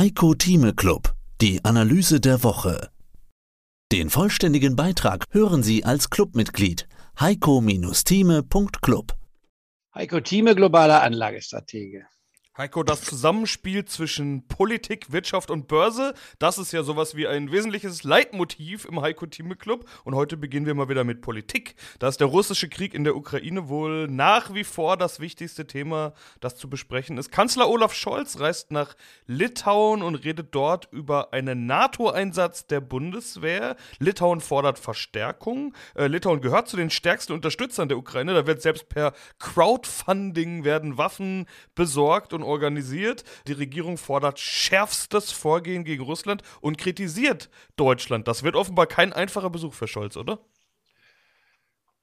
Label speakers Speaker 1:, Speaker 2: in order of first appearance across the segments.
Speaker 1: Heiko Thieme Club, die Analyse der Woche. Den vollständigen Beitrag hören Sie als Clubmitglied heiko-thieme.club.
Speaker 2: Heiko Thieme, globaler Anlagestratege.
Speaker 3: Heiko, das Zusammenspiel zwischen Politik, Wirtschaft und Börse, das ist ja sowas wie ein wesentliches Leitmotiv im Heiko Thieme Club. Und heute beginnen wir mal wieder mit Politik. Da ist der russische Krieg in der Ukraine wohl nach wie vor das wichtigste Thema, das zu besprechen ist. Kanzler Olaf Scholz reist nach Litauen und redet dort über einen NATO-Einsatz der Bundeswehr. Litauen fordert Verstärkung. Äh, Litauen gehört zu den stärksten Unterstützern der Ukraine. Da wird selbst per Crowdfunding werden Waffen besorgt und organisiert. Die Regierung fordert schärfstes Vorgehen gegen Russland und kritisiert Deutschland. Das wird offenbar kein einfacher Besuch für Scholz, oder?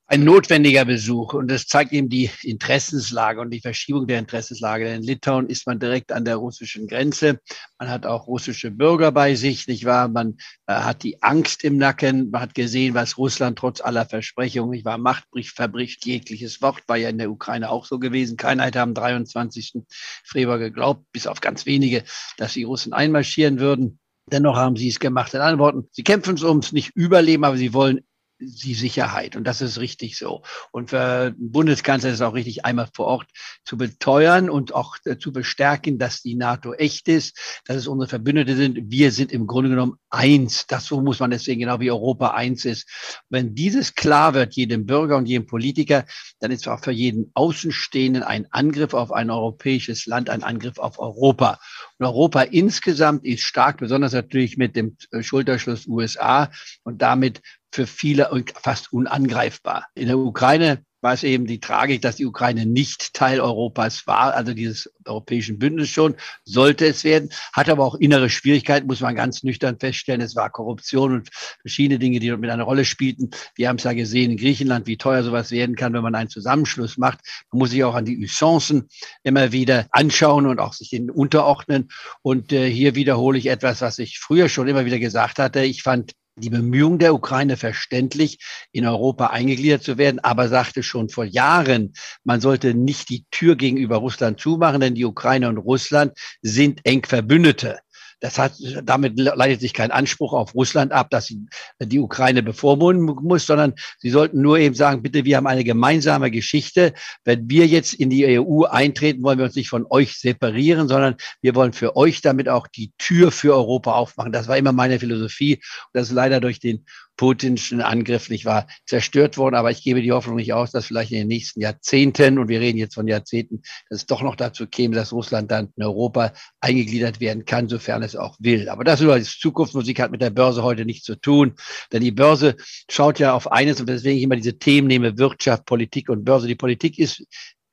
Speaker 2: Ein notwendiger Besuch und das zeigt eben die Interessenslage und die Verschiebung der Interessenslage. In Litauen ist man direkt an der russischen Grenze. Man hat auch russische Bürger bei sich, nicht wahr? Man äh, hat die Angst im Nacken. Man hat gesehen, was Russland trotz aller Versprechungen, nicht wahr, macht, verbricht jegliches Wort. War ja in der Ukraine auch so gewesen. Keiner hätte am 23. Februar geglaubt, bis auf ganz wenige, dass die Russen einmarschieren würden. Dennoch haben sie es gemacht. In anderen Worten, sie kämpfen ums nicht Überleben, aber sie wollen die Sicherheit. Und das ist richtig so. Und für den Bundeskanzler ist es auch richtig, einmal vor Ort zu beteuern und auch äh, zu bestärken, dass die NATO echt ist, dass es unsere Verbündete sind. Wir sind im Grunde genommen eins. Das so muss man deswegen genau wie Europa eins ist. Wenn dieses klar wird, jedem Bürger und jedem Politiker, dann ist auch für jeden Außenstehenden ein Angriff auf ein europäisches Land, ein Angriff auf Europa. Und Europa insgesamt ist stark, besonders natürlich mit dem äh, Schulterschluss USA und damit für viele fast unangreifbar. In der Ukraine war es eben die Tragik, dass die Ukraine nicht Teil Europas war, also dieses europäischen Bündnis schon, sollte es werden, hat aber auch innere Schwierigkeiten, muss man ganz nüchtern feststellen. Es war Korruption und verschiedene Dinge, die dort mit einer Rolle spielten. Wir haben es ja gesehen in Griechenland, wie teuer sowas werden kann, wenn man einen Zusammenschluss macht. Man muss sich auch an die Usancen immer wieder anschauen und auch sich denen unterordnen. Und äh, hier wiederhole ich etwas, was ich früher schon immer wieder gesagt hatte. Ich fand die Bemühungen der Ukraine verständlich, in Europa eingegliedert zu werden, aber sagte schon vor Jahren, man sollte nicht die Tür gegenüber Russland zumachen, denn die Ukraine und Russland sind eng Verbündete. Das hat, damit leitet sich kein Anspruch auf Russland ab, dass sie die Ukraine bevormunden muss, sondern sie sollten nur eben sagen, bitte, wir haben eine gemeinsame Geschichte. Wenn wir jetzt in die EU eintreten, wollen wir uns nicht von euch separieren, sondern wir wollen für euch damit auch die Tür für Europa aufmachen. Das war immer meine Philosophie. Das ist leider durch den putinschen Angriff nicht wahr zerstört worden. Aber ich gebe die Hoffnung nicht aus, dass vielleicht in den nächsten Jahrzehnten, und wir reden jetzt von Jahrzehnten, dass es doch noch dazu käme, dass Russland dann in Europa eingegliedert werden kann, sofern es auch will. Aber das ist Zukunftsmusik, hat mit der Börse heute nichts zu tun. Denn die Börse schaut ja auf eines, und deswegen ich immer diese Themen nehme, Wirtschaft, Politik und Börse. Die Politik ist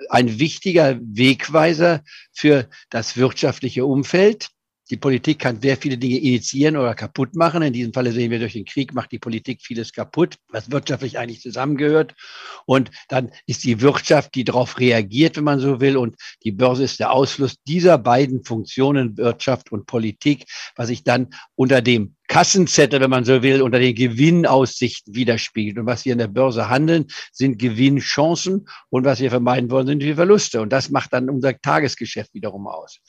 Speaker 2: ein wichtiger Wegweiser für das wirtschaftliche Umfeld. Die Politik kann sehr viele Dinge initiieren oder kaputt machen. In diesem Falle sehen wir durch den Krieg macht die Politik vieles kaputt, was wirtschaftlich eigentlich zusammengehört. Und dann ist die Wirtschaft, die darauf reagiert, wenn man so will. Und die Börse ist der Ausfluss dieser beiden Funktionen, Wirtschaft und Politik, was sich dann unter dem Kassenzettel, wenn man so will, unter den Gewinnaussichten widerspiegelt. Und was wir in der Börse handeln, sind Gewinnchancen. Und was wir vermeiden wollen, sind die Verluste. Und das macht dann unser Tagesgeschäft wiederum aus.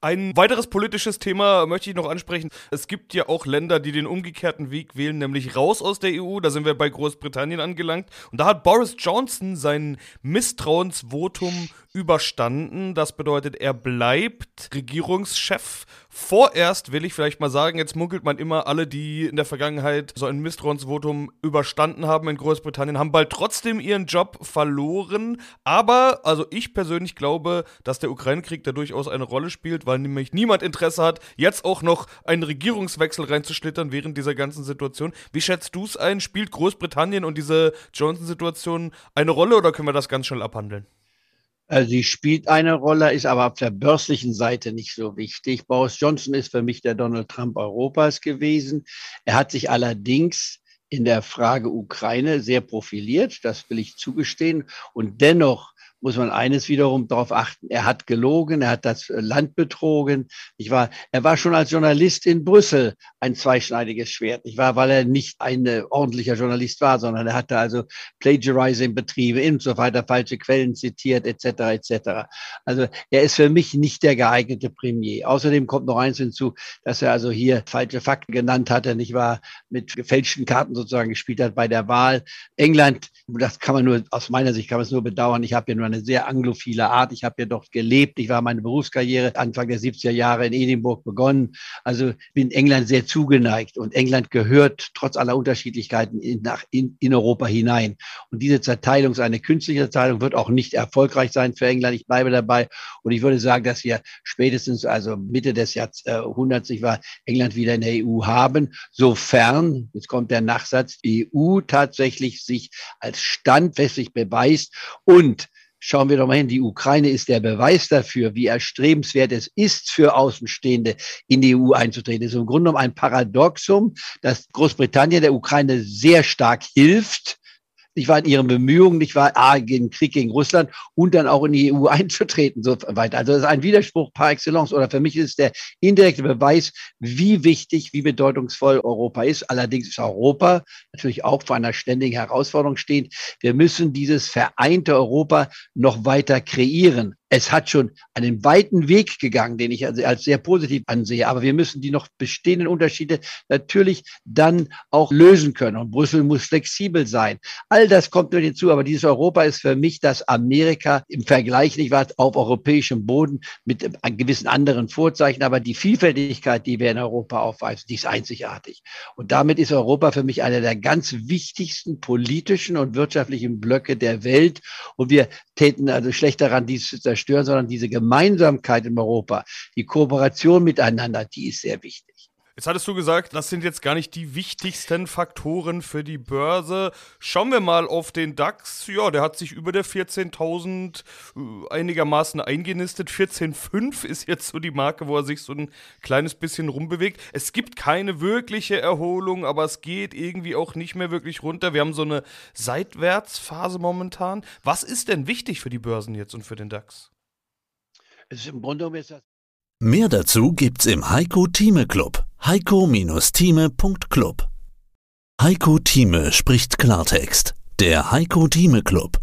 Speaker 3: Ein weiteres politisches Thema möchte ich noch ansprechen. Es gibt ja auch Länder, die den umgekehrten Weg wählen, nämlich raus aus der EU. Da sind wir bei Großbritannien angelangt. Und da hat Boris Johnson sein Misstrauensvotum überstanden. Das bedeutet, er bleibt Regierungschef. Vorerst will ich vielleicht mal sagen, jetzt munkelt man immer, alle, die in der Vergangenheit so ein Misstrauensvotum überstanden haben in Großbritannien, haben bald trotzdem ihren Job verloren. Aber, also ich persönlich glaube, dass der Ukraine-Krieg da durchaus eine Rolle spielt, weil nämlich niemand Interesse hat, jetzt auch noch einen Regierungswechsel reinzuschlittern während dieser ganzen Situation. Wie schätzt du es ein? Spielt Großbritannien und diese Johnson-Situation eine Rolle oder können wir das ganz schnell abhandeln?
Speaker 2: Also sie spielt eine Rolle, ist aber auf der börslichen Seite nicht so wichtig. Boris Johnson ist für mich der Donald Trump Europas gewesen. Er hat sich allerdings in der Frage Ukraine sehr profiliert, das will ich zugestehen. Und dennoch muss man eines wiederum darauf achten. Er hat gelogen, er hat das Land betrogen. Ich war, er war schon als Journalist in Brüssel ein zweischneidiges Schwert. Ich war, weil er nicht ein äh, ordentlicher Journalist war, sondern er hatte also Plagiarizing Betriebe und so weiter, falsche Quellen zitiert, etc., etc. Also er ist für mich nicht der geeignete Premier. Außerdem kommt noch eins hinzu, dass er also hier falsche Fakten genannt hatte, nicht wahr, mit gefälschten Karten sozusagen gespielt hat bei der Wahl. England, das kann man nur, aus meiner Sicht kann man es nur bedauern. Ich habe ja nur eine sehr anglophile Art. Ich habe ja dort gelebt. Ich war meine Berufskarriere Anfang der 70er Jahre in Edinburgh begonnen. Also bin England sehr zugeneigt und England gehört trotz aller Unterschiedlichkeiten in, nach, in, in Europa hinein. Und diese Zerteilung ist eine künstliche Zerteilung, wird auch nicht erfolgreich sein für England. Ich bleibe dabei. Und ich würde sagen, dass wir spätestens, also Mitte des Jahrhunderts, ich war England wieder in der EU haben, sofern, jetzt kommt der Nachsatz, die EU tatsächlich sich als standfestig beweist und Schauen wir doch mal hin, die Ukraine ist der Beweis dafür, wie erstrebenswert es ist für Außenstehende, in die EU einzutreten. Es ist im Grunde genommen ein Paradoxum, dass Großbritannien der Ukraine sehr stark hilft, nicht wahr, in ihren Bemühungen, nicht wahr, A, gegen Krieg gegen Russland und dann auch in die EU einzutreten, so weiter. Also das ist ein Widerspruch par excellence. Oder für mich ist es der indirekte Beweis, wie wichtig, wie bedeutungsvoll Europa ist. Allerdings ist Europa natürlich auch vor einer ständigen Herausforderung stehend. Wir müssen dieses vereinte Europa noch weiter kreieren es hat schon einen weiten Weg gegangen, den ich als sehr positiv ansehe. Aber wir müssen die noch bestehenden Unterschiede natürlich dann auch lösen können. Und Brüssel muss flexibel sein. All das kommt nur hinzu. Aber dieses Europa ist für mich das Amerika im Vergleich nicht wahr auf europäischem Boden mit gewissen anderen Vorzeichen. Aber die Vielfältigkeit, die wir in Europa aufweisen, die ist einzigartig. Und damit ist Europa für mich einer der ganz wichtigsten politischen und wirtschaftlichen Blöcke der Welt. Und wir täten also schlecht daran, dies zu zerstören, sondern diese Gemeinsamkeit in Europa, die Kooperation miteinander, die ist sehr wichtig.
Speaker 3: Jetzt hattest du gesagt, das sind jetzt gar nicht die wichtigsten Faktoren für die Börse. Schauen wir mal auf den DAX. Ja, der hat sich über der 14.000 äh, einigermaßen eingenistet. 14.5 ist jetzt so die Marke, wo er sich so ein kleines bisschen rumbewegt. Es gibt keine wirkliche Erholung, aber es geht irgendwie auch nicht mehr wirklich runter. Wir haben so eine Seitwärtsphase momentan. Was ist denn wichtig für die Börsen jetzt und für den DAX?
Speaker 1: Es ist im Grunde ist das Mehr dazu gibt's im Heiko Thieme Club. Heiko-Thieme.club. Heiko Thieme spricht Klartext. Der Heiko Thieme Club.